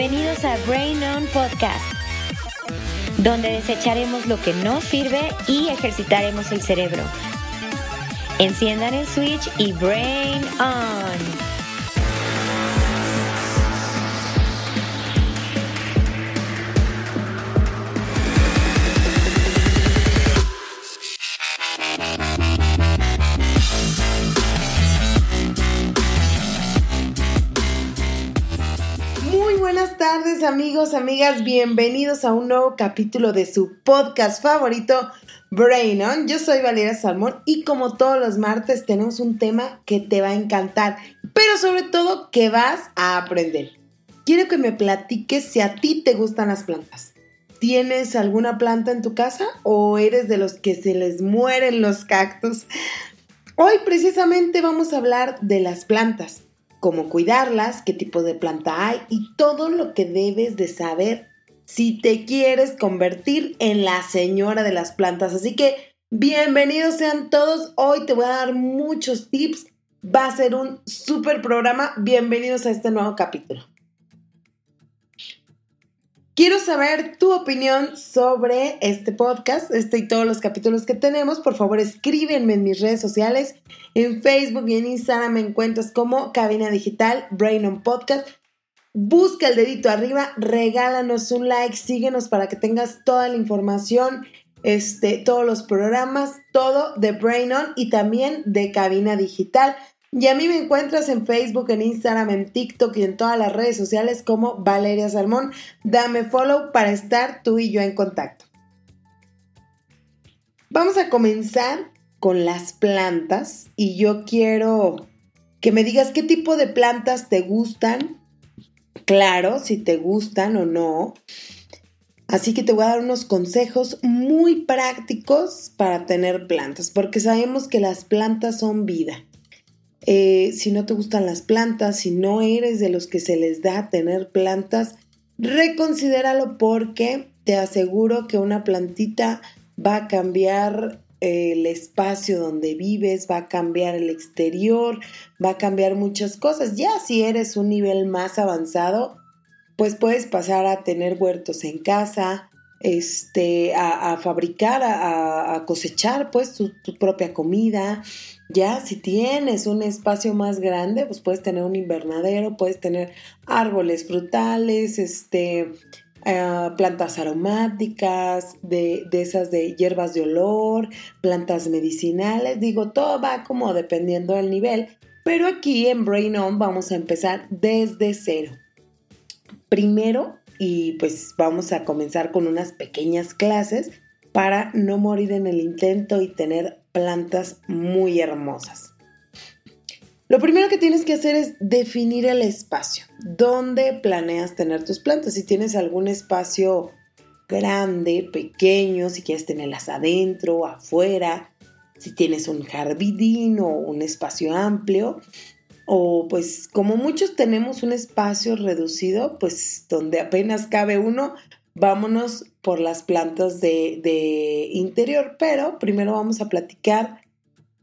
Bienvenidos a Brain On Podcast, donde desecharemos lo que no sirve y ejercitaremos el cerebro. Enciendan el switch y Brain On. Amigos, amigas, bienvenidos a un nuevo capítulo de su podcast favorito, Brain On. Yo soy Valeria Salmón y como todos los martes tenemos un tema que te va a encantar, pero sobre todo que vas a aprender. Quiero que me platiques si a ti te gustan las plantas. ¿Tienes alguna planta en tu casa o eres de los que se les mueren los cactus? Hoy precisamente vamos a hablar de las plantas cómo cuidarlas, qué tipo de planta hay y todo lo que debes de saber si te quieres convertir en la señora de las plantas. Así que bienvenidos sean todos. Hoy te voy a dar muchos tips. Va a ser un súper programa. Bienvenidos a este nuevo capítulo. Quiero saber tu opinión sobre este podcast, este y todos los capítulos que tenemos. Por favor, escríbenme en mis redes sociales. En Facebook y en Instagram me encuentras como Cabina Digital, Brain on Podcast. Busca el dedito arriba, regálanos un like, síguenos para que tengas toda la información, este, todos los programas, todo de Brain On y también de Cabina Digital. Y a mí me encuentras en Facebook, en Instagram, en TikTok y en todas las redes sociales como Valeria Salmón. Dame follow para estar tú y yo en contacto. Vamos a comenzar con las plantas y yo quiero que me digas qué tipo de plantas te gustan. Claro, si te gustan o no. Así que te voy a dar unos consejos muy prácticos para tener plantas, porque sabemos que las plantas son vida. Eh, si no te gustan las plantas, si no eres de los que se les da tener plantas, reconsidéralo porque te aseguro que una plantita va a cambiar eh, el espacio donde vives, va a cambiar el exterior, va a cambiar muchas cosas. Ya si eres un nivel más avanzado, pues puedes pasar a tener huertos en casa, este, a, fabricar, a, cosechar pues tu, propia comida. Ya si tienes un espacio más grande, pues puedes tener un invernadero, puedes tener árboles frutales, este, eh, plantas aromáticas, de, de, esas de hierbas de olor, plantas medicinales, digo, todo va como dependiendo del nivel, pero aquí en Brain On vamos a empezar desde cero. Primero, y pues vamos a comenzar con unas pequeñas clases para no morir en el intento y tener plantas muy hermosas. Lo primero que tienes que hacer es definir el espacio. ¿Dónde planeas tener tus plantas? Si tienes algún espacio grande, pequeño, si quieres tenerlas adentro, afuera, si tienes un jardín o un espacio amplio, o pues como muchos tenemos un espacio reducido, pues donde apenas cabe uno, vámonos por las plantas de, de interior, pero primero vamos a platicar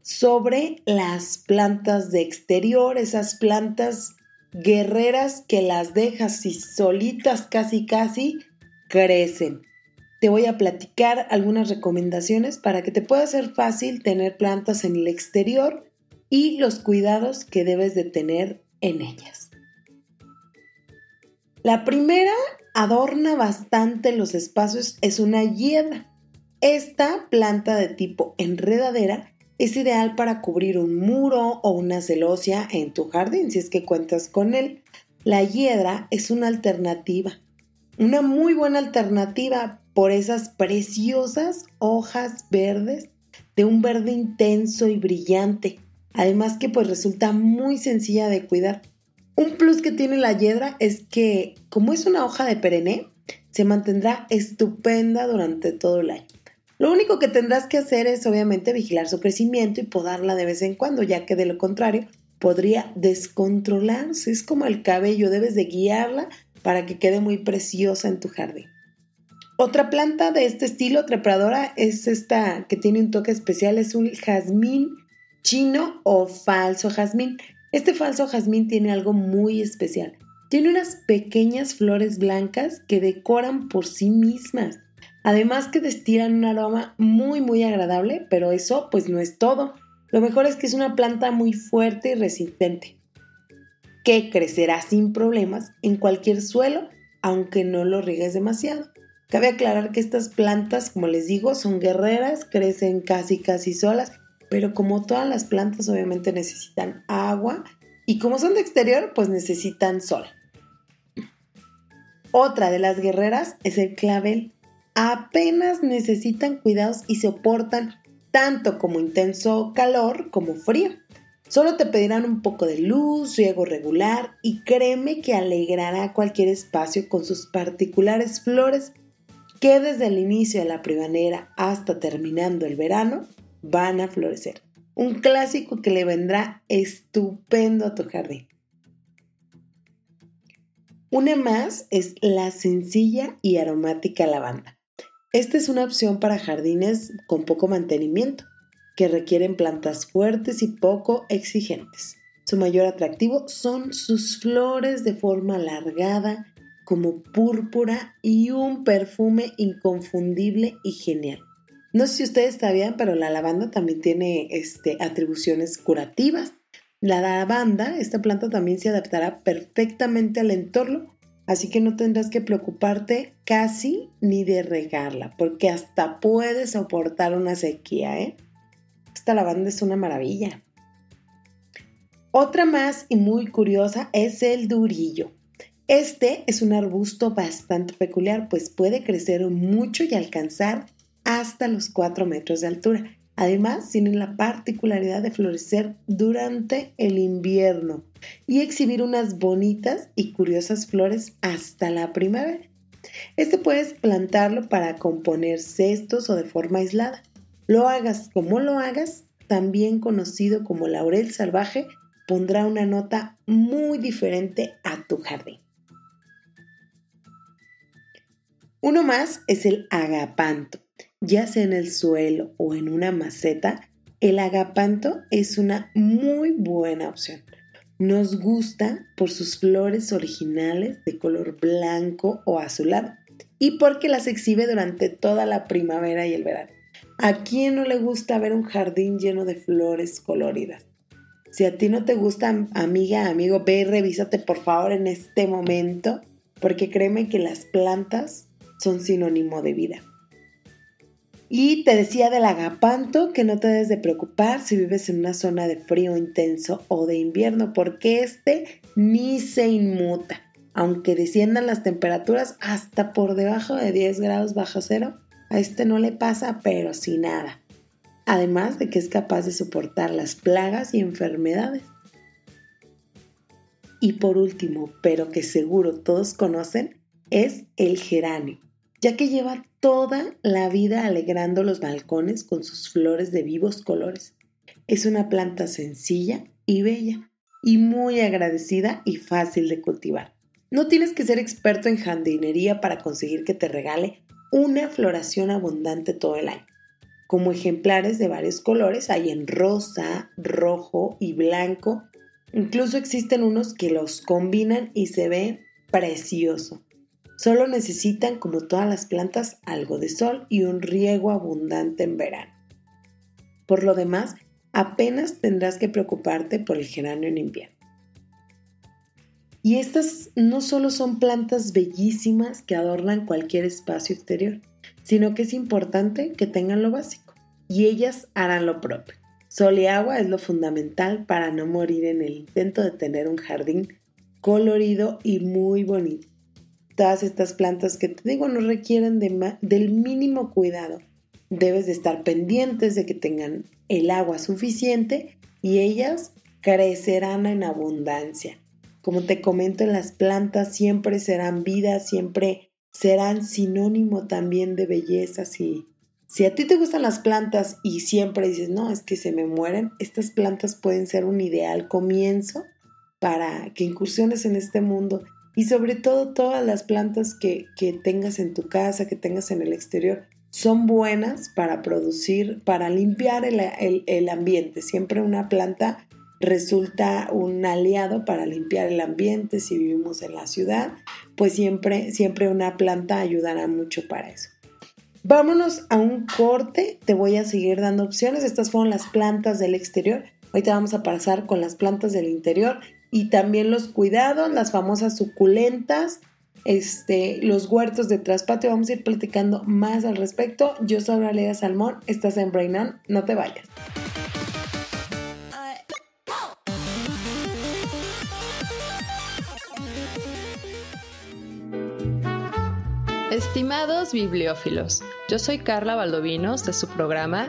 sobre las plantas de exterior, esas plantas guerreras que las dejas y solitas casi casi crecen. Te voy a platicar algunas recomendaciones para que te pueda ser fácil tener plantas en el exterior y los cuidados que debes de tener en ellas. La primera adorna bastante los espacios es una hiedra. Esta planta de tipo enredadera es ideal para cubrir un muro o una celosía en tu jardín si es que cuentas con él. La hiedra es una alternativa, una muy buena alternativa por esas preciosas hojas verdes de un verde intenso y brillante Además que pues resulta muy sencilla de cuidar. Un plus que tiene la hiedra es que como es una hoja de perenne, se mantendrá estupenda durante todo el año. Lo único que tendrás que hacer es obviamente vigilar su crecimiento y podarla de vez en cuando, ya que de lo contrario podría descontrolarse. Es como el cabello, debes de guiarla para que quede muy preciosa en tu jardín. Otra planta de este estilo trepadora es esta que tiene un toque especial, es un jazmín chino o falso jazmín. Este falso jazmín tiene algo muy especial. Tiene unas pequeñas flores blancas que decoran por sí mismas. Además que destilan un aroma muy muy agradable, pero eso pues no es todo. Lo mejor es que es una planta muy fuerte y resistente, que crecerá sin problemas en cualquier suelo, aunque no lo riegues demasiado. Cabe aclarar que estas plantas, como les digo, son guerreras, crecen casi casi solas, pero como todas las plantas obviamente necesitan agua y como son de exterior, pues necesitan sol. Otra de las guerreras es el clavel. Apenas necesitan cuidados y soportan tanto como intenso calor como frío. Solo te pedirán un poco de luz, riego regular y créeme que alegrará cualquier espacio con sus particulares flores que desde el inicio de la primavera hasta terminando el verano van a florecer. Un clásico que le vendrá estupendo a tu jardín. Una más es la sencilla y aromática lavanda. Esta es una opción para jardines con poco mantenimiento, que requieren plantas fuertes y poco exigentes. Su mayor atractivo son sus flores de forma alargada, como púrpura y un perfume inconfundible y genial. No sé si ustedes sabían, pero la lavanda también tiene este, atribuciones curativas. La lavanda, esta planta también se adaptará perfectamente al entorno Así que no tendrás que preocuparte casi ni de regarla, porque hasta puedes soportar una sequía, ¿eh? Esta lavanda es una maravilla. Otra más y muy curiosa es el durillo. Este es un arbusto bastante peculiar, pues puede crecer mucho y alcanzar hasta los 4 metros de altura. Además, tienen la particularidad de florecer durante el invierno y exhibir unas bonitas y curiosas flores hasta la primavera. Este puedes plantarlo para componer cestos o de forma aislada. Lo hagas como lo hagas, también conocido como laurel salvaje, pondrá una nota muy diferente a tu jardín. Uno más es el agapanto ya sea en el suelo o en una maceta, el agapanto es una muy buena opción. Nos gusta por sus flores originales de color blanco o azulado y porque las exhibe durante toda la primavera y el verano. ¿A quién no le gusta ver un jardín lleno de flores coloridas? Si a ti no te gusta, amiga, amigo, ve y revísate por favor en este momento, porque créeme que las plantas son sinónimo de vida. Y te decía del agapanto que no te debes de preocupar si vives en una zona de frío intenso o de invierno, porque este ni se inmuta. Aunque desciendan las temperaturas hasta por debajo de 10 grados bajo cero, a este no le pasa, pero sin nada. Además de que es capaz de soportar las plagas y enfermedades. Y por último, pero que seguro todos conocen, es el geranio ya que lleva toda la vida alegrando los balcones con sus flores de vivos colores. Es una planta sencilla y bella, y muy agradecida y fácil de cultivar. No tienes que ser experto en jardinería para conseguir que te regale una floración abundante todo el año. Como ejemplares de varios colores hay en rosa, rojo y blanco. Incluso existen unos que los combinan y se ven precioso. Solo necesitan, como todas las plantas, algo de sol y un riego abundante en verano. Por lo demás, apenas tendrás que preocuparte por el geranio en invierno. Y estas no solo son plantas bellísimas que adornan cualquier espacio exterior, sino que es importante que tengan lo básico y ellas harán lo propio. Sol y agua es lo fundamental para no morir en el intento de tener un jardín colorido y muy bonito todas estas plantas que te digo no requieren del mínimo cuidado. Debes de estar pendientes de que tengan el agua suficiente y ellas crecerán en abundancia. Como te comento, las plantas siempre serán vida, siempre serán sinónimo también de belleza. Si, si a ti te gustan las plantas y siempre dices, no, es que se me mueren, estas plantas pueden ser un ideal comienzo para que incursiones en este mundo y sobre todo todas las plantas que, tengas en tu casa, que tengas en el exterior, son buenas para producir, para limpiar el, ambiente. Siempre una planta resulta un aliado para limpiar el ambiente si vivimos en la ciudad, pues siempre, siempre una planta ayudará mucho para eso. Vámonos a un corte, te voy a seguir dando opciones. Estas fueron las plantas del exterior. Ahorita vamos a pasar con las plantas del interior y también los cuidados, las famosas suculentas, este, los huertos de traspatio. Vamos a ir platicando más al respecto. Yo soy Valeria Salmón, estás en Brain no te vayas. Estimados bibliófilos, yo soy Carla Valdovinos de su programa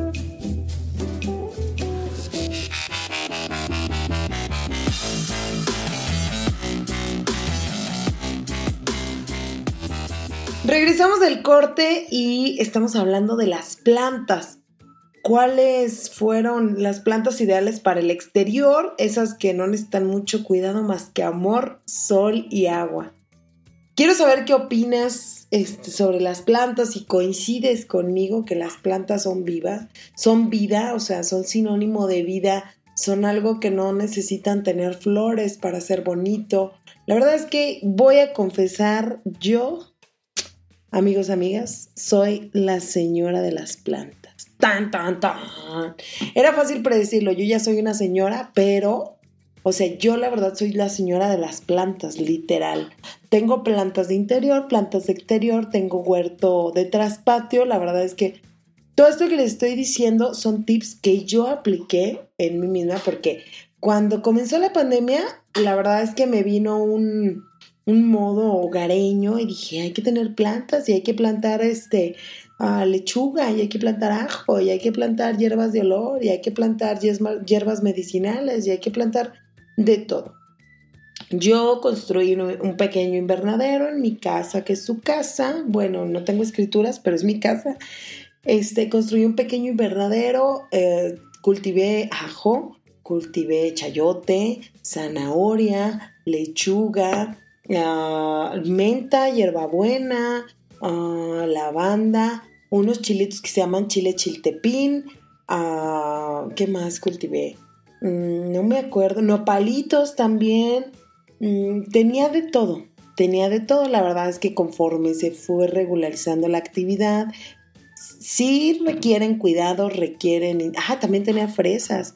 Regresamos del corte y estamos hablando de las plantas. ¿Cuáles fueron las plantas ideales para el exterior? Esas que no necesitan mucho cuidado más que amor, sol y agua. Quiero saber qué opinas este, sobre las plantas y coincides conmigo que las plantas son vivas, son vida, o sea, son sinónimo de vida, son algo que no necesitan tener flores para ser bonito. La verdad es que voy a confesar, yo, amigos, amigas, soy la señora de las plantas tan, tan, tan. Era fácil predecirlo, yo ya soy una señora, pero, o sea, yo la verdad soy la señora de las plantas, literal. Tengo plantas de interior, plantas de exterior, tengo huerto de traspatio, la verdad es que todo esto que les estoy diciendo son tips que yo apliqué en mí misma porque cuando comenzó la pandemia, la verdad es que me vino un, un modo hogareño y dije, hay que tener plantas y hay que plantar este lechuga y hay que plantar ajo y hay que plantar hierbas de olor y hay que plantar hierbas medicinales y hay que plantar de todo. Yo construí un, pequeño invernadero en mi casa, que es su casa. Bueno, no tengo escrituras, pero es mi casa. Este, construí un pequeño invernadero, eh, cultivé ajo, cultivé chayote, zanahoria, lechuga, ah, menta, hierbabuena, uh, lavanda, unos chilitos que se llaman chile chiltepín. Ah, ¿Qué más cultivé? Mm, no me acuerdo. Nopalitos también. Mm, tenía de todo. Tenía de todo. La verdad es que conforme se fue regularizando la actividad, sí requieren cuidado, requieren. Ah, también tenía fresas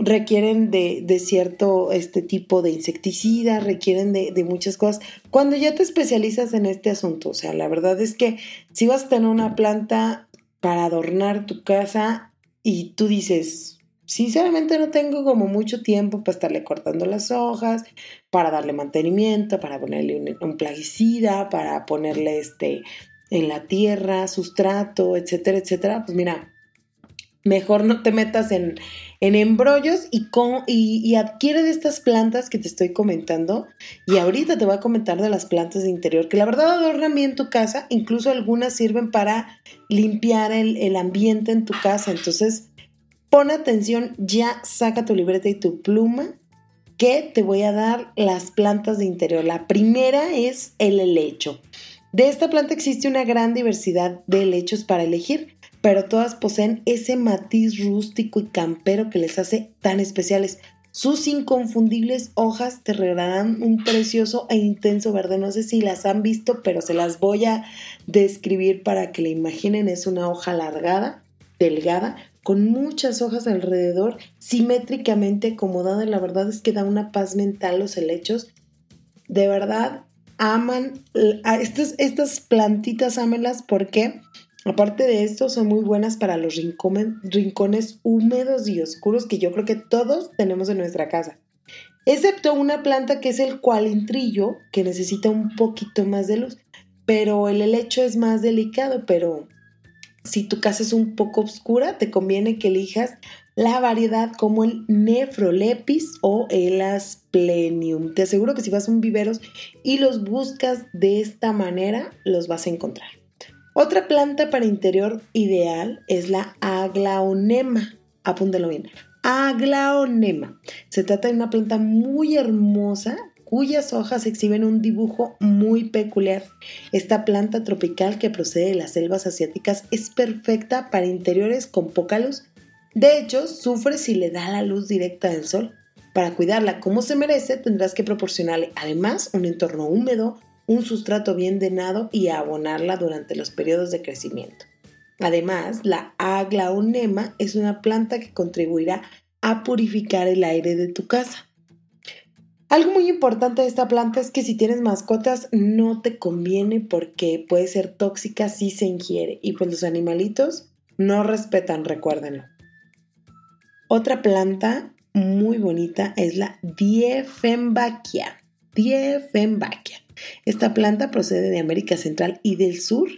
requieren de, cierto este tipo de insecticida, requieren de, de, muchas cosas. Cuando ya te especializas en este asunto, o sea, la verdad es que si vas a tener una planta para adornar tu casa y tú dices, sinceramente no tengo como mucho tiempo para estarle cortando las hojas, para darle mantenimiento, para ponerle un, plaguicida, para ponerle este en la tierra, sustrato, etcétera, etcétera, pues mira, mejor no te metas en, en embrollos y, con, y, adquiere de estas plantas que te estoy comentando. Y ahorita te voy a comentar de las plantas de interior, que la verdad adornan bien tu casa, incluso algunas sirven para limpiar el, el ambiente en tu casa. Entonces, pon atención, ya saca tu libreta y tu pluma, que te voy a dar las plantas de interior. La primera es el helecho. De esta planta existe una gran diversidad de helechos para elegir pero todas poseen ese matiz rústico y campero que les hace tan especiales. Sus inconfundibles hojas te regalarán un precioso e intenso verde. No sé si las han visto, pero se las voy a describir para que la imaginen. Es una hoja alargada, delgada, con muchas hojas alrededor, simétricamente acomodada. La verdad es que da una paz mental los helechos. De verdad, aman a estas, estas plantitas, ámelas porque Aparte de esto, son muy buenas para los rincones húmedos y oscuros que yo creo que todos tenemos en nuestra casa. Excepto una planta que es el cualentrillo, que necesita un poquito más de luz. Pero el helecho es más delicado, pero si tu casa es un poco oscura, te conviene que elijas la variedad como el Nephrolepis o el Asplenium. Te aseguro que si vas a un viveros y los buscas de esta manera, los vas a encontrar. Otra planta para interior ideal es la aglaonema. Apúntalo bien. Aglaonema. Se trata de una planta muy hermosa cuyas hojas exhiben un dibujo muy peculiar. Esta planta tropical que procede de las selvas asiáticas es perfecta para interiores con poca luz. De hecho, sufre si le da la luz directa del sol. Para cuidarla como se merece, tendrás que proporcionarle además un entorno húmedo, un sustrato bien drenado y abonarla durante los periodos de crecimiento. Además, la aglaonema es una planta que contribuirá a purificar el aire de tu casa. Algo muy importante de esta planta es que si tienes mascotas no te conviene porque puede ser tóxica si se ingiere y pues los animalitos no respetan, recuérdenlo. Otra planta muy bonita es la Diefenbachia. Diefenbachia. Esta planta procede de América Central y del Sur.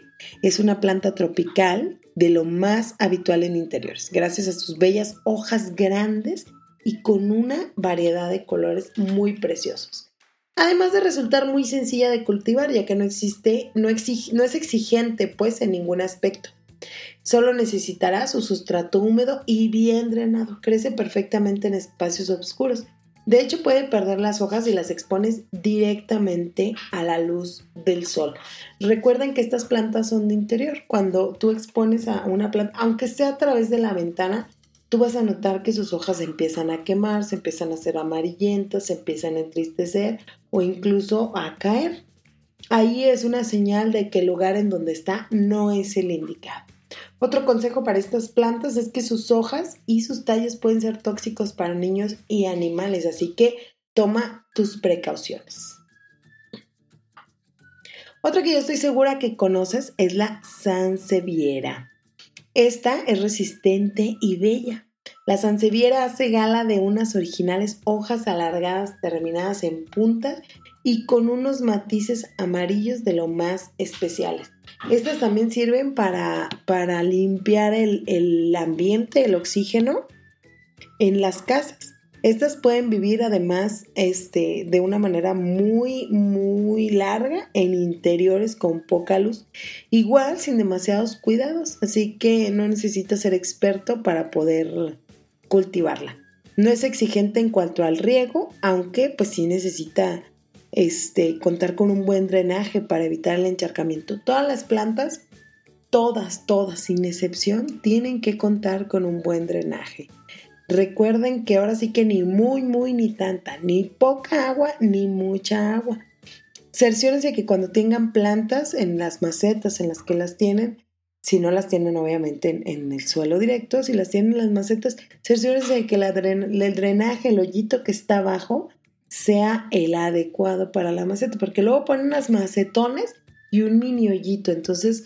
Es una planta tropical de lo más habitual en interiores, gracias a sus bellas hojas grandes y con una variedad de colores muy preciosos. Además de resultar muy sencilla de cultivar, ya que no existe, no, no es exigente pues en ningún aspecto. Solo necesitará su sustrato húmedo y bien drenado. Crece perfectamente en espacios oscuros. De hecho, puede perder las hojas si las expones directamente a la luz del sol. Recuerden que estas plantas son de interior. Cuando tú expones a una planta, aunque sea a través de la ventana, tú vas a notar que sus hojas empiezan a quemar, se empiezan a hacer amarillentas, se empiezan a entristecer o incluso a caer. Ahí es una señal de que el lugar en donde está no es el indicado. Otro consejo para estas plantas es que sus hojas y sus tallos pueden ser tóxicos para niños y animales, así que toma tus precauciones. Otra que yo estoy segura que conoces es la Sanseviera. Esta es resistente y bella. La sanseviera hace gala de unas originales hojas alargadas terminadas en punta y con unos matices amarillos de lo más especiales. Estas también sirven para, para limpiar el, el ambiente, el oxígeno en las casas. Estas pueden vivir además este, de una manera muy, muy larga en interiores con poca luz, igual sin demasiados cuidados, así que no necesitas ser experto para poder cultivarla. No es exigente en cuanto al riego, aunque pues sí necesita este, contar con un buen drenaje para evitar el encharcamiento. Todas las plantas, todas, todas, sin excepción, tienen que contar con un buen drenaje. Recuerden que ahora sí que ni muy, muy, ni tanta, ni poca agua, ni mucha agua. Cerciórense que cuando tengan plantas en las macetas en las que las tienen, si no las tienen obviamente en, el suelo directo, si las tienen en las macetas, cerciórense de que el drenaje, el hoyito que está abajo, sea el adecuado para la maceta, porque luego ponen unas macetones y un mini hoyito, entonces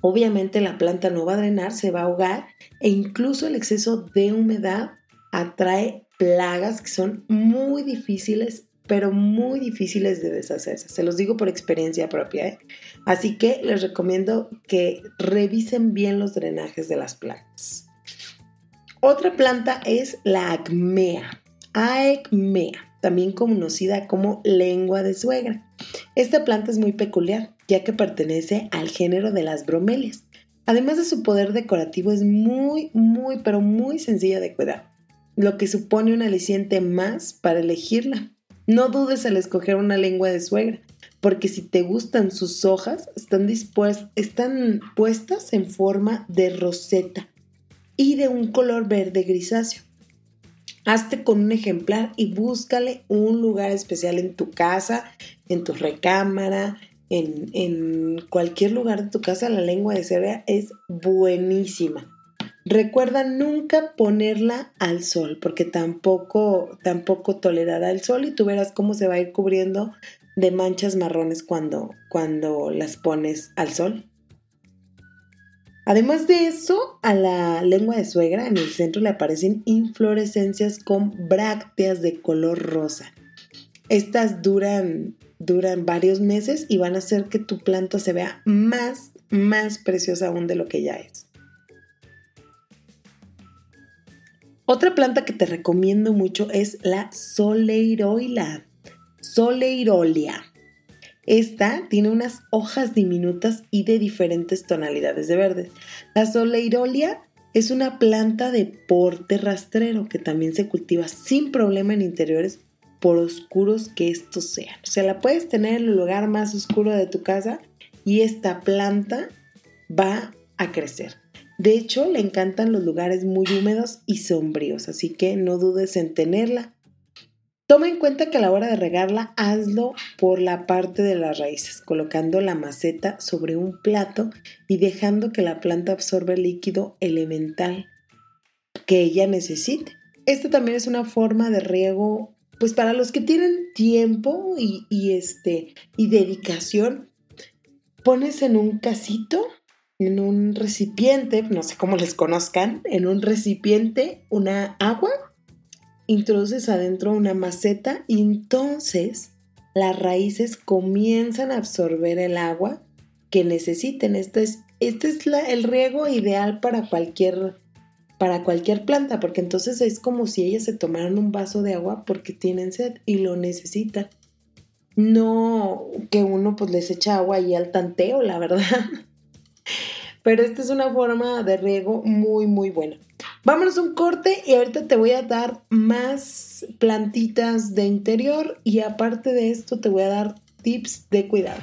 Obviamente la planta no va a drenar, se va a ahogar e incluso el exceso de humedad atrae plagas que son muy difíciles, pero muy difíciles de deshacerse. Se los digo por experiencia propia. ¿eh? Así que les recomiendo que revisen bien los drenajes de las plantas. Otra planta es la acmea. Aecmea también conocida como lengua de suegra. Esta planta es muy peculiar, ya que pertenece al género de las bromelias. Además de su poder decorativo, es muy, muy, pero muy sencilla de cuidar, lo que supone un aliciente más para elegirla. No dudes al escoger una lengua de suegra, porque si te gustan sus hojas, están, están puestas en forma de roseta y de un color verde grisáceo. Hazte con un ejemplar y búscale un lugar especial en tu casa, en tu recámara, en, cualquier lugar de tu casa. La lengua de cebra es buenísima. Recuerda nunca ponerla al sol porque tampoco, tampoco tolerará el sol y tú verás cómo se va a ir cubriendo de manchas marrones cuando, cuando las pones al sol. Además de eso, a la lengua de suegra en el centro le aparecen inflorescencias con brácteas de color rosa. Estas duran, duran varios meses y van a hacer que tu planta se vea más, más preciosa aún de lo que ya es. Otra planta que te recomiendo mucho es la soleiroila, soleirolia. Esta tiene unas hojas diminutas y de diferentes tonalidades de verde. La soleirolia es una planta de porte rastrero que también se cultiva sin problema en interiores por oscuros que estos sean. O sea, la puedes tener en el lugar más oscuro de tu casa y esta planta va a crecer. De hecho, le encantan los lugares muy húmedos y sombríos, así que no dudes en tenerla. Toma en cuenta que a la hora de regarla, hazlo por la parte de las raíces, colocando la maceta sobre un plato y dejando que la planta absorba el líquido elemental que ella necesite. Esta también es una forma de riego, pues para los que tienen tiempo y, y este, y dedicación, pones en un casito, en un recipiente, no sé cómo les conozcan, en un recipiente una agua introduces adentro una maceta y entonces las raíces comienzan a absorber el agua que necesiten. Este es, este es el riego ideal para cualquier, para cualquier planta, porque entonces es como si ellas se tomaran un vaso de agua porque tienen sed y lo necesitan. No que uno pues les echa agua y al tanteo, la verdad. Pero esta es una forma de riego muy, muy buena. Vámonos a un corte y ahorita te voy a dar más plantitas de interior y aparte de esto te voy a dar tips de cuidado.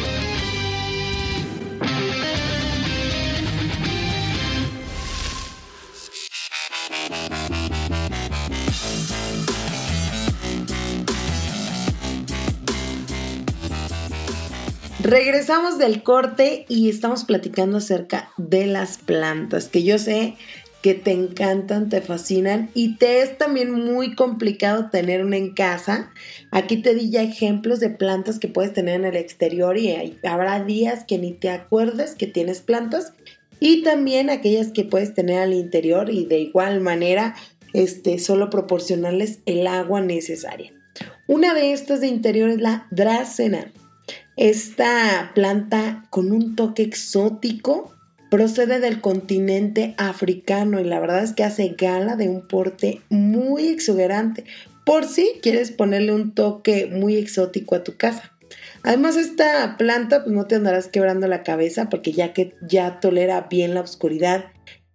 Regresamos del corte y estamos platicando acerca de las plantas, que yo sé que te encantan, te fascinan y te es también muy complicado tener una en casa. Aquí te di ya ejemplos de plantas que puedes tener en el exterior y habrá días que ni te acuerdes que tienes plantas y también aquellas que puedes tener al interior y de igual manera este, solo proporcionarles el agua necesaria. Una de estas de interior es la dracena. Esta planta con un toque exótico procede del continente africano y la verdad es que hace gala de un porte muy exuberante por si quieres ponerle un toque muy exótico a tu casa. Además esta planta pues no te andarás quebrando la cabeza porque ya que ya tolera bien la oscuridad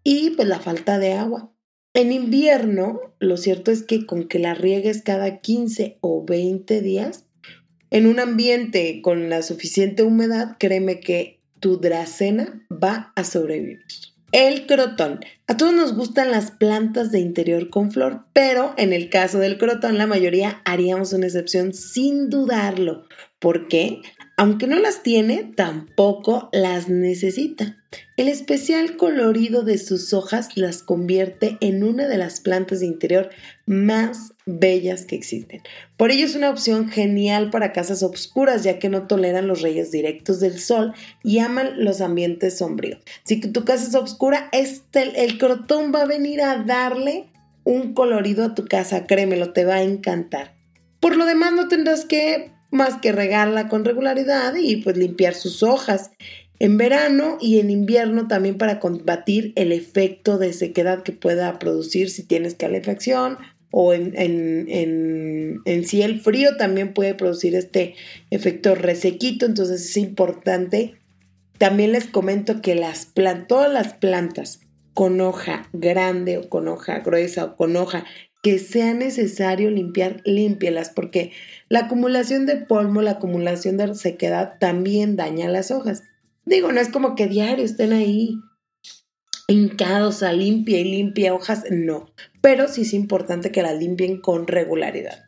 y pues la falta de agua. En invierno, lo cierto es que con que la riegues cada 15 o 20 días, en un ambiente con la suficiente humedad, créeme que tu dracena va a sobrevivir. El crotón. A todos nos gustan las plantas de interior con flor, pero en el caso del crotón la mayoría haríamos una excepción sin dudarlo. ¿Por qué? Aunque no las tiene, tampoco las necesita. El especial colorido de sus hojas las convierte en una de las plantas de interior más bellas que existen. Por ello es una opción genial para casas oscuras, ya que no toleran los rayos directos del sol y aman los ambientes sombríos. Si tu casa es oscura, este, el crotón va a venir a darle un colorido a tu casa, créemelo, te va a encantar. Por lo demás, no tendrás que más que regarla con regularidad y pues limpiar sus hojas en verano y en invierno también para combatir el efecto de sequedad que pueda producir si tienes calefacción o en, en, en, sí el frío también puede producir este efecto resequito, entonces es importante. También les comento que las todas las plantas con hoja grande o con hoja gruesa o con hoja que sea necesario limpiar, límpielas, porque la acumulación de polvo, la acumulación de sequedad también daña las hojas. Digo, no es como que diario estén ahí hincados a limpia y limpia hojas, no, pero sí es importante que las limpien con regularidad.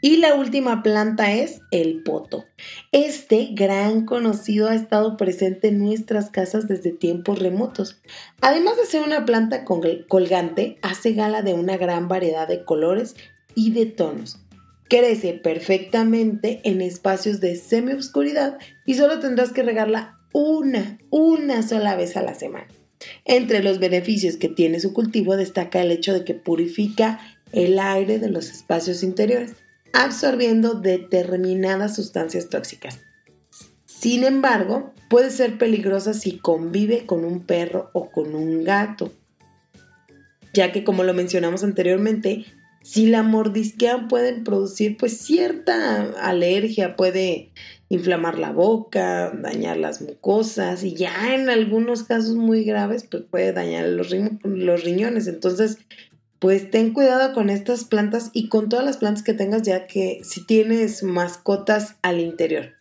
Y la última planta es el poto. Este gran conocido ha estado presente en nuestras casas desde tiempos remotos. Además de ser una planta colgante, hace gala de una gran variedad de colores y de tonos. Crece perfectamente en espacios de semioscuridad y solo tendrás que regarla una, una sola vez a la semana. Entre los beneficios que tiene su cultivo destaca el hecho de que purifica el aire de los espacios interiores, absorbiendo determinadas sustancias tóxicas. Sin embargo, puede ser peligrosa si convive con un perro o con un gato, ya que como lo mencionamos anteriormente, si la mordisquean pueden producir pues cierta alergia, puede inflamar la boca, dañar las mucosas y ya en algunos casos muy graves pues puede dañar los, riñones. Entonces, pues ten cuidado con estas plantas y con todas las plantas que tengas ya que si tienes mascotas al interior.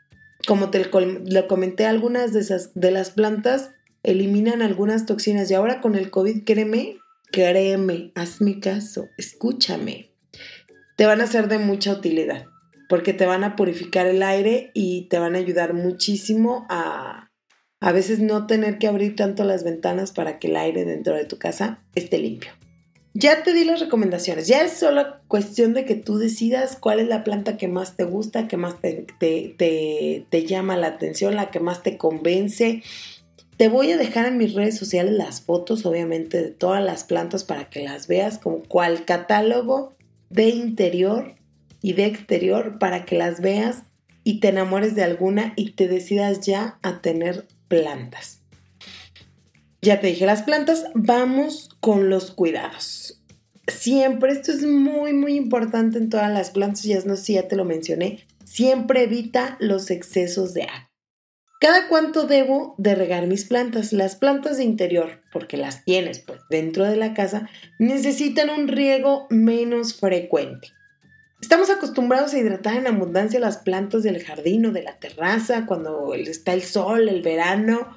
Como te lo comenté, algunas de, esas, de las plantas eliminan algunas toxinas y ahora con el COVID, créeme, créeme, hazme caso, escúchame. Te van a ser de mucha utilidad porque te van a purificar el aire y te van a ayudar muchísimo a a veces no tener que abrir tanto las ventanas para que el aire dentro de tu casa esté limpio. Ya te di las recomendaciones, ya es solo cuestión de que tú decidas cuál es la planta que más te gusta, que más te, te, te llama la atención, la que más te convence. Te voy a dejar en mis redes sociales las fotos, obviamente, de todas las plantas para que las veas como cual catálogo de interior y de exterior para que las veas y te enamores de alguna y te decidas ya a tener plantas. Ya te dije las plantas, vamos con los cuidados. Siempre, esto es muy, muy importante en todas las plantas, ya no sé si ya te lo mencioné, siempre evita los excesos de agua. ¿Cada cuánto debo de regar mis plantas? Las plantas de interior, porque las tienes pues dentro de la casa, necesitan un riego menos frecuente. Estamos acostumbrados a hidratar en abundancia las plantas del jardín o de la terraza cuando está el sol, el verano,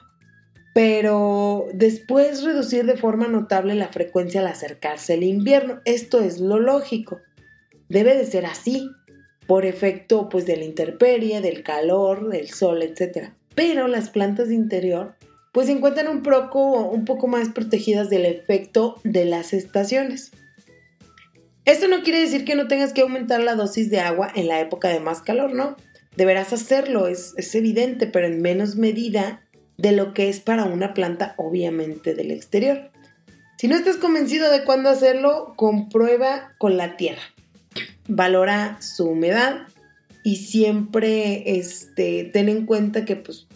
pero después reducir de forma notable la frecuencia al acercarse el invierno. Esto es lo lógico. Debe de ser así, por efecto pues de la intemperie, del calor, del sol, etc. Pero las plantas de interior pues se encuentran un poco, un poco más protegidas del efecto de las estaciones. Esto no quiere decir que no tengas que aumentar la dosis de agua en la época de más calor, ¿no? Deberás hacerlo, es, evidente, pero en menos medida de lo que es para una planta obviamente del exterior. Si no estás convencido de cuándo hacerlo, comprueba con la tierra. Valora su humedad y siempre este, ten en cuenta que pues,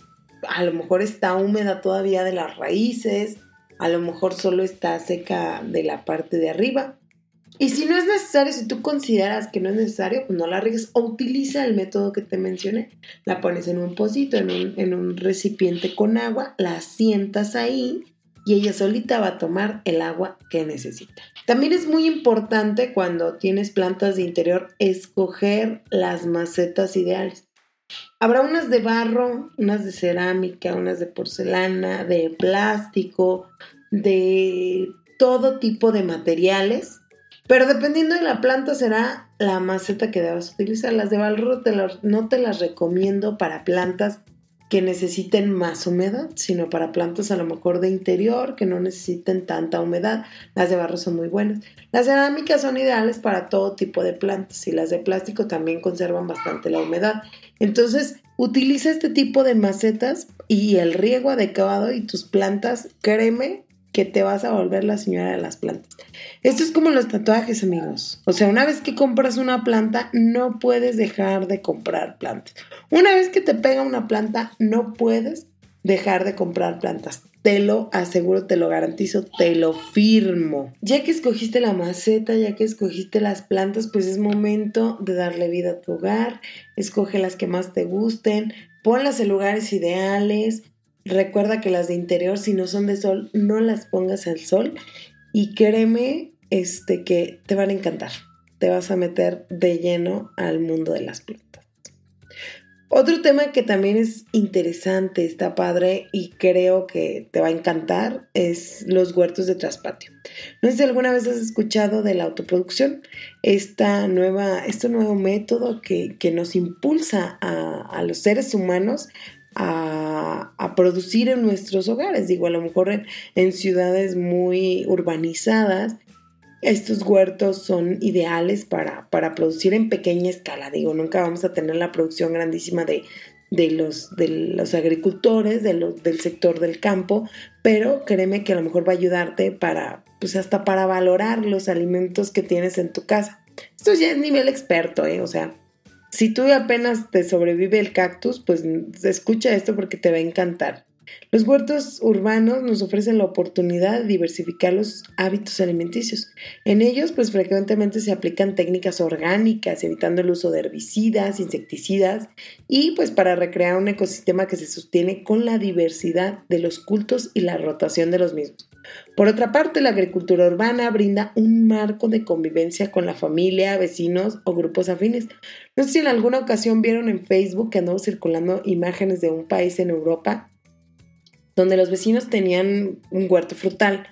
a lo mejor está húmeda todavía de las raíces, a lo mejor solo está seca de la parte de arriba. Y si no es necesario, si tú consideras que no es necesario, pues no la riegues o utiliza el método que te mencioné. La pones en un pocito, en un, en un recipiente con agua, la sientas ahí y ella solita va a tomar el agua que necesita. También es muy importante cuando tienes plantas de interior escoger las macetas ideales. Habrá unas de barro, unas de cerámica, unas de porcelana, de plástico, de todo tipo de materiales pero dependiendo de la planta será la maceta que debas utilizar. Las de barro no te las recomiendo para plantas que necesiten más humedad, sino para plantas a lo mejor de interior que no necesiten tanta humedad. Las de barro son muy buenas. Las cerámicas son ideales para todo tipo de plantas y las de plástico también conservan bastante la humedad. Entonces, utiliza este tipo de macetas y el riego adecuado y tus plantas, créeme que te vas a volver la señora de las plantas. Esto es como los tatuajes, amigos. O sea, una vez que compras una planta, no puedes dejar de comprar plantas. Una vez que te pega una planta, no puedes dejar de comprar plantas. Te lo aseguro, te lo garantizo, te lo firmo. Ya que escogiste la maceta, ya que escogiste las plantas, pues es momento de darle vida a tu hogar. Escoge las que más te gusten, ponlas en lugares ideales, Recuerda que las de interior, si no son de sol, no las pongas al sol y créeme este, que te van a encantar. Te vas a meter de lleno al mundo de las plantas. Otro tema que también es interesante, está padre y creo que te va a encantar es los huertos de traspatio. No sé si alguna vez has escuchado de la autoproducción, esta nueva, este nuevo método que, nos impulsa a, los seres humanos a, producir en nuestros hogares. Digo, a lo mejor en ciudades muy urbanizadas estos huertos son ideales para, para, producir en pequeña escala. Digo, nunca vamos a tener la producción grandísima de, de, los, de los agricultores, de los, del sector del campo, pero créeme que a lo mejor va a ayudarte para, pues hasta para valorar los alimentos que tienes en tu casa. Esto ya es nivel experto, ¿eh? O sea, si tú apenas te sobrevive el cactus, pues escucha esto porque te va a encantar. Los huertos urbanos nos ofrecen la oportunidad de diversificar los hábitos alimenticios. En ellos, pues frecuentemente se aplican técnicas orgánicas, evitando el uso de herbicidas, insecticidas y pues para recrear un ecosistema que se sostiene con la diversidad de los cultos y la rotación de los mismos. Por otra parte, la agricultura urbana brinda un marco de convivencia con la familia, vecinos o grupos afines. No sé si en alguna ocasión vieron en Facebook que andó circulando imágenes de un país en Europa donde los vecinos tenían un huerto frutal,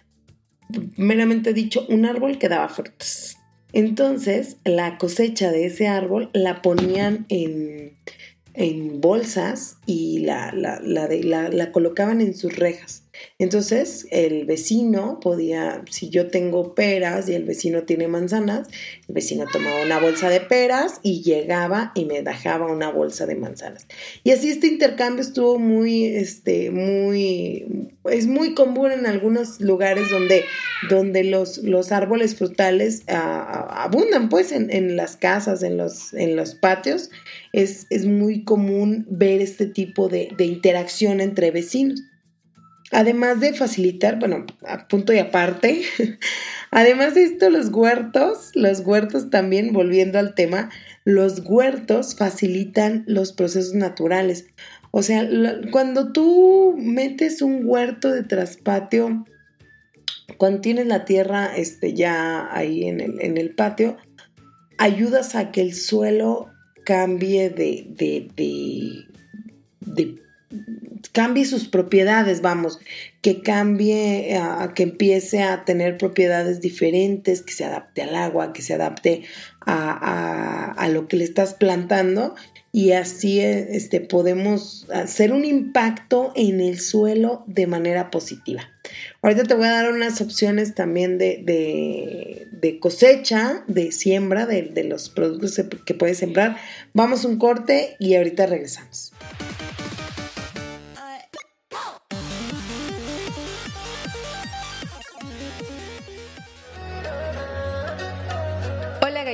meramente dicho, un árbol que daba frutas. Entonces, la cosecha de ese árbol la ponían en, bolsas y la, la, colocaban en sus rejas. Entonces, el vecino podía, si yo tengo peras y el vecino tiene manzanas, el vecino tomaba una bolsa de peras y llegaba y me dejaba una bolsa de manzanas. Y así este intercambio estuvo muy, este, muy, es muy común en algunos lugares donde, donde los, los árboles frutales abundan, pues, en, las casas, en los, en los patios. Es, muy común ver este tipo de interacción entre vecinos. Además de facilitar, bueno, a punto y aparte, además de esto, los huertos, los huertos también, volviendo al tema, los huertos facilitan los procesos naturales. O sea, cuando tú metes un huerto de traspatio, cuando tienes la tierra este, ya ahí en el, en el patio, ayudas a que el suelo cambie de, de, de, de cambie sus propiedades, vamos, que cambie, a, que empiece a tener propiedades diferentes, que se adapte al agua, que se adapte a, a, lo que le estás plantando y así este, podemos hacer un impacto en el suelo de manera positiva. Ahorita te voy a dar unas opciones también de, de, de cosecha, de siembra, de, de los productos que puedes sembrar. Vamos un corte y ahorita regresamos.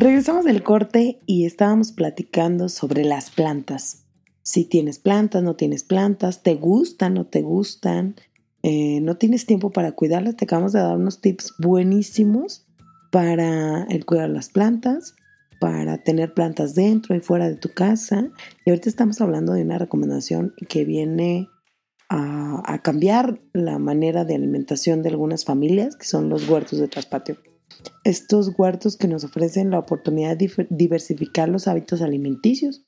Regresamos del corte y estábamos platicando sobre las plantas. Si tienes plantas, no tienes plantas, te gustan, no te gustan, eh, no tienes tiempo para cuidarlas, te acabamos de dar unos tips buenísimos para el cuidar las plantas, para tener plantas dentro y fuera de tu casa. Y ahorita estamos hablando de una recomendación que viene a, a cambiar la manera de alimentación de algunas familias, que son los huertos de traspatio estos huertos que nos ofrecen la oportunidad de diversificar los hábitos alimenticios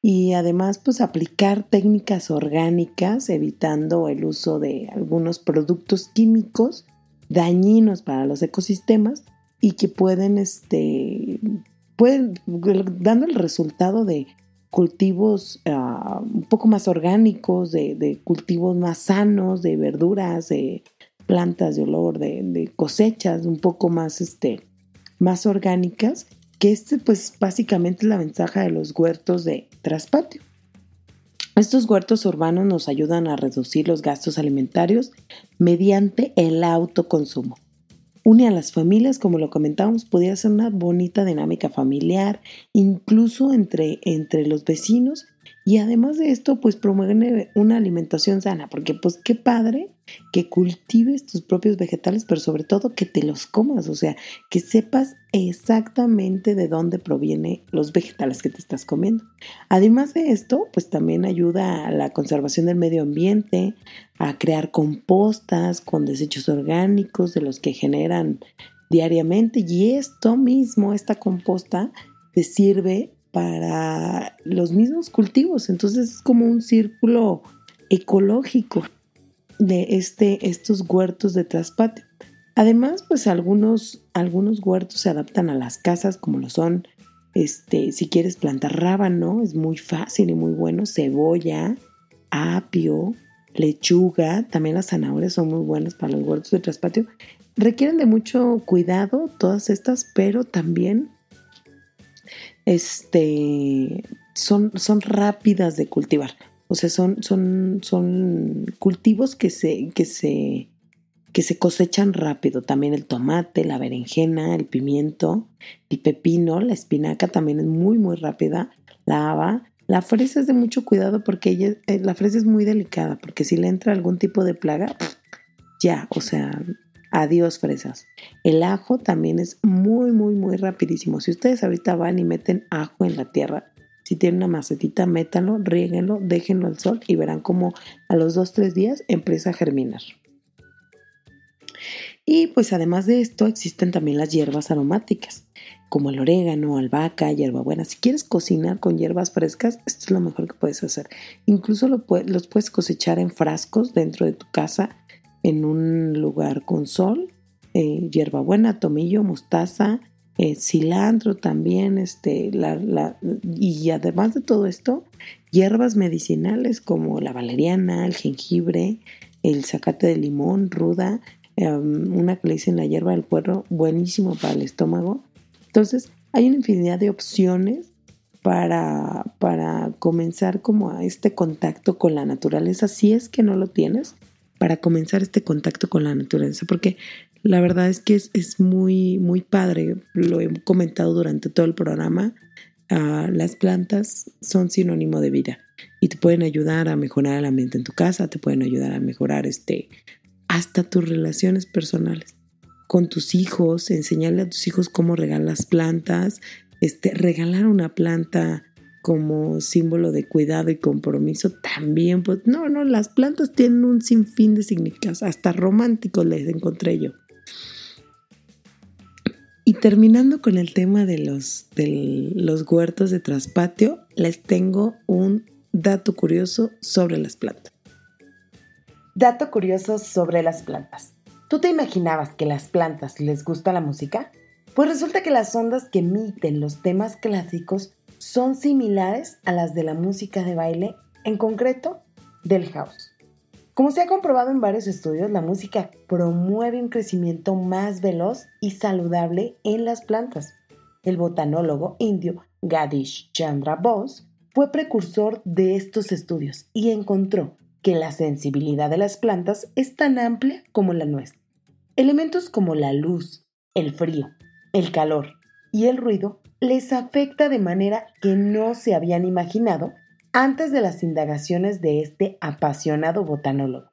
y además pues aplicar técnicas orgánicas evitando el uso de algunos productos químicos dañinos para los ecosistemas y que pueden este pueden dando el resultado de cultivos ah, un poco más orgánicos, de, de, cultivos más sanos, de verduras, de plantas de olor, de, cosechas un poco más, este, más orgánicas, que este pues básicamente es la ventaja de los huertos de traspatio. Estos huertos urbanos nos ayudan a reducir los gastos alimentarios mediante el autoconsumo. une a las familias, como lo comentábamos, podría ser una bonita dinámica familiar, incluso entre, entre los vecinos y además de esto, pues promueve una alimentación sana, porque pues qué padre que cultives tus propios vegetales, pero sobre todo que te los comas, o sea, que sepas exactamente de dónde provienen los vegetales que te estás comiendo. Además de esto, pues también ayuda a la conservación del medio ambiente, a crear compostas con desechos orgánicos de los que generan diariamente y esto mismo, esta composta, te sirve para los mismos cultivos. Entonces es como un círculo ecológico de este, estos huertos de traspatio. Además, pues algunos, algunos huertos se adaptan a las casas, como lo son, este, si quieres plantar rábano, es muy fácil y muy bueno, cebolla, apio, lechuga, también las zanahorias son muy buenas para los huertos de traspatio. Requieren de mucho cuidado todas estas, pero también este, son, son rápidas de cultivar. O sea, son, son, son cultivos que se, que, se, que se cosechan rápido. También el tomate, la berenjena, el pimiento, el pepino, la espinaca también es muy, muy rápida. La haba. La fresa es de mucho cuidado porque ella, eh, la fresa es muy delicada, porque si le entra algún tipo de plaga, ya, o sea, Adiós fresas. El ajo también es muy, muy, muy rapidísimo. Si ustedes ahorita van y meten ajo en la tierra, si tienen una macetita, métanlo, riéguenlo, déjenlo al sol y verán cómo a los 2-3 días empieza a germinar. Y pues además de esto existen también las hierbas aromáticas, como el orégano, albahaca, hierbabuena. Si quieres cocinar con hierbas frescas, esto es lo mejor que puedes hacer. Incluso los puedes cosechar en frascos dentro de tu casa en un lugar con sol, eh, hierbabuena, tomillo, mostaza, eh, cilantro también, este, y además de todo esto, hierbas medicinales como la valeriana, el jengibre, el zacate de limón, ruda, em, una que le dicen la hierba del puerro, buenísimo para el estómago. Entonces, hay una infinidad de opciones para, para comenzar como a este contacto con la naturaleza, si es que no lo tienes, para comenzar este contacto con la naturaleza, porque la verdad es que es, muy, muy padre, lo he comentado durante todo el programa, ah, las plantas son sinónimo de vida y te pueden ayudar a mejorar el ambiente en tu casa, te pueden ayudar a mejorar este, hasta tus relaciones personales con tus hijos, enseñarle a tus hijos cómo regar las plantas, este, regalar una planta como símbolo de cuidado y compromiso también, pues no, no, las plantas tienen un sinfín de significados, hasta románticos les encontré yo. Y terminando con el tema de los, de los huertos de traspatio, les tengo un dato curioso sobre las plantas. Dato curioso sobre las plantas. ¿Tú te imaginabas que las plantas les gusta la música? Pues resulta que las ondas que emiten los temas clásicos son similares a las de la música de baile, en concreto del house. Como se ha comprobado en varios estudios, la música promueve un crecimiento más veloz y saludable en las plantas. El botanólogo indio Gadish Chandra Bose fue precursor de estos estudios y encontró que la sensibilidad de las plantas es tan amplia como la nuestra. Elementos como la luz, el frío, el calor y el ruido les afecta de manera que no se habían imaginado antes de las indagaciones de este apasionado botanólogo.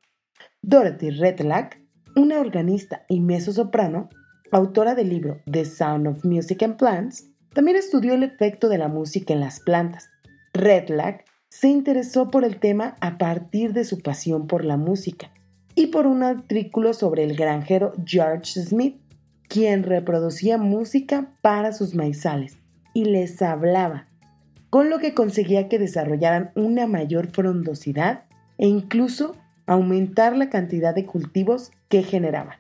Dorothy Redlack, una organista y mezzosoprano, autora del libro The Sound of Music and Plants, también estudió el efecto de la música en las plantas. Redlack se interesó por el tema a partir de su pasión por la música y por un artículo sobre el granjero George Smith, quien reproducía música para sus maizales y les hablaba, con lo que conseguía que desarrollaran una mayor frondosidad e incluso aumentar la cantidad de cultivos que generaban.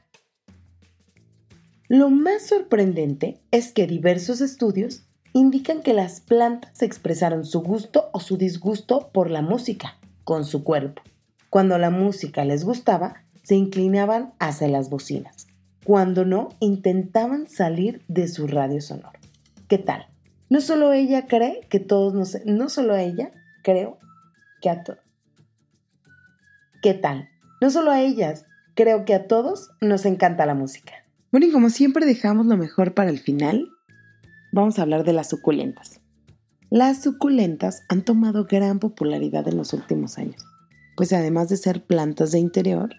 Lo más sorprendente es que diversos estudios indican que las plantas expresaron su gusto o su disgusto por la música con su cuerpo. Cuando la música les gustaba, se inclinaban hacia las bocinas. Cuando no, intentaban salir de su radio sonoro. ¿Qué tal? No solo ella cree que todos. No solo ella, creo que a todos. ¿Qué tal? No solo a ellas, creo que a todos nos encanta la música. Bueno, y como siempre dejamos lo mejor para el final, vamos a hablar de las suculentas. Las suculentas han tomado gran popularidad en los últimos años, pues además de ser plantas de interior,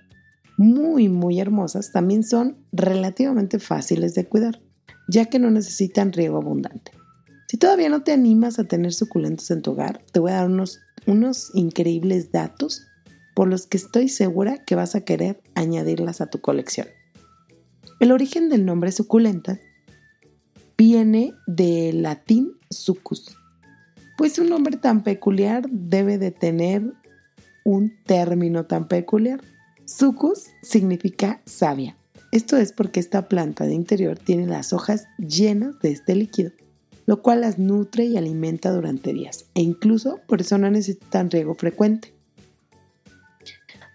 muy muy hermosas, también son relativamente fáciles de cuidar, ya que no necesitan riego abundante. Si todavía no te animas a tener suculentas en tu hogar, te voy a dar unos, unos increíbles datos por los que estoy segura que vas a querer añadirlas a tu colección. El origen del nombre suculenta viene del latín succus, pues un nombre tan peculiar debe de tener un término tan peculiar. Succus significa savia. Esto es porque esta planta de interior tiene las hojas llenas de este líquido, lo cual las nutre y alimenta durante días, e incluso por eso no necesitan riego frecuente.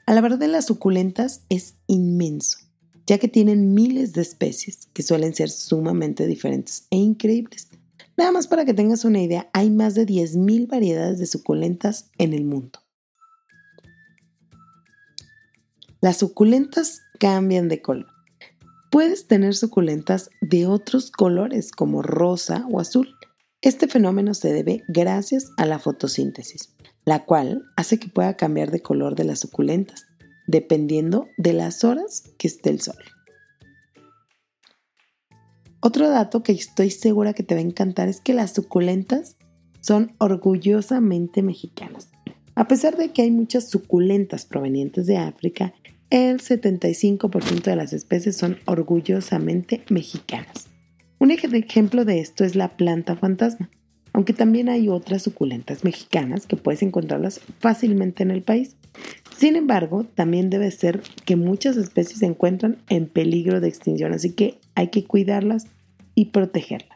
Al de las suculentas es inmenso, ya que tienen miles de especies que suelen ser sumamente diferentes e increíbles. Nada más para que tengas una idea, hay más de 10.000 variedades de suculentas en el mundo. Las suculentas cambian de color. Puedes tener suculentas de otros colores como rosa o azul. Este fenómeno se debe gracias a la fotosíntesis la cual hace que pueda cambiar de color de las suculentas, dependiendo de las horas que esté el sol. Otro dato que estoy segura que te va a encantar es que las suculentas son orgullosamente mexicanas. A pesar de que hay muchas suculentas provenientes de África, el 75% de las especies son orgullosamente mexicanas. Un ejemplo de esto es la planta fantasma, aunque también hay otras suculentas mexicanas que puedes encontrarlas fácilmente en el país. Sin embargo, también debe ser que muchas especies se encuentran en peligro de extinción, así que hay que cuidarlas y protegerlas.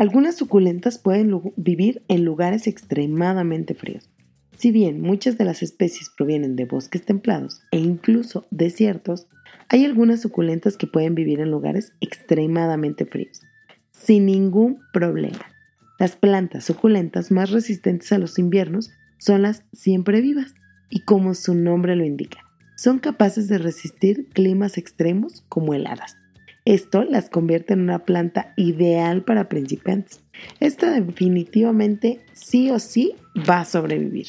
Algunas suculentas pueden vivir en lugares extremadamente fríos. Si bien muchas de las especies provienen de bosques templados e incluso desiertos, hay algunas suculentas que pueden vivir en lugares extremadamente fríos, sin ningún problema. Las plantas suculentas más resistentes a los inviernos son las siempre vivas y como su nombre lo indica, son capaces de resistir climas extremos como heladas. Esto las convierte en una planta ideal para principiantes. Esta definitivamente sí o sí va a sobrevivir.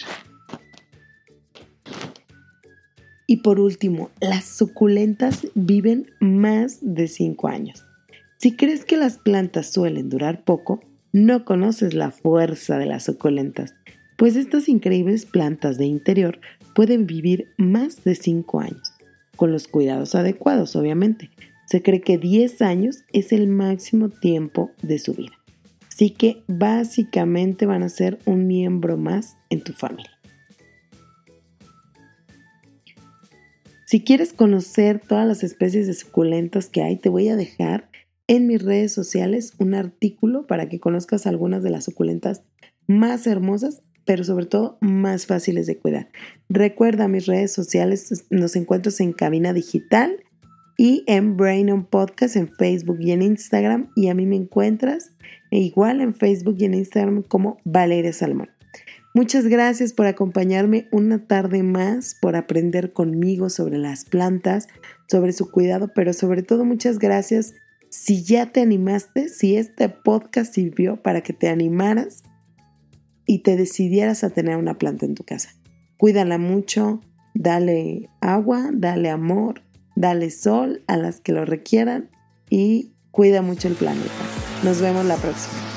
Y por último, las suculentas viven más de 5 años. Si crees que las plantas suelen durar poco, no conoces la fuerza de las suculentas, pues estas increíbles plantas de interior pueden vivir más de 5 años, con los cuidados adecuados, obviamente. Se cree que 10 años es el máximo tiempo de su vida. Así que básicamente van a ser un miembro más en tu familia. Si quieres conocer todas las especies de suculentas que hay, te voy a dejar en mis redes sociales un artículo para que conozcas algunas de las suculentas más hermosas, pero sobre todo más fáciles de cuidar. Recuerda mis redes sociales, nos encuentras en Cabina Digital y en Brain on Podcast en Facebook y en Instagram. Y a mí me encuentras igual en Facebook y en Instagram como Valeria Salmón. Muchas gracias por acompañarme una tarde más, por aprender conmigo sobre las plantas, sobre su cuidado, pero sobre todo muchas gracias si ya te animaste, si este podcast sirvió para que te animaras y te decidieras a tener una planta en tu casa. Cuídala mucho, dale agua, dale amor, dale sol a las que lo requieran y cuida mucho el planeta. Nos vemos la próxima.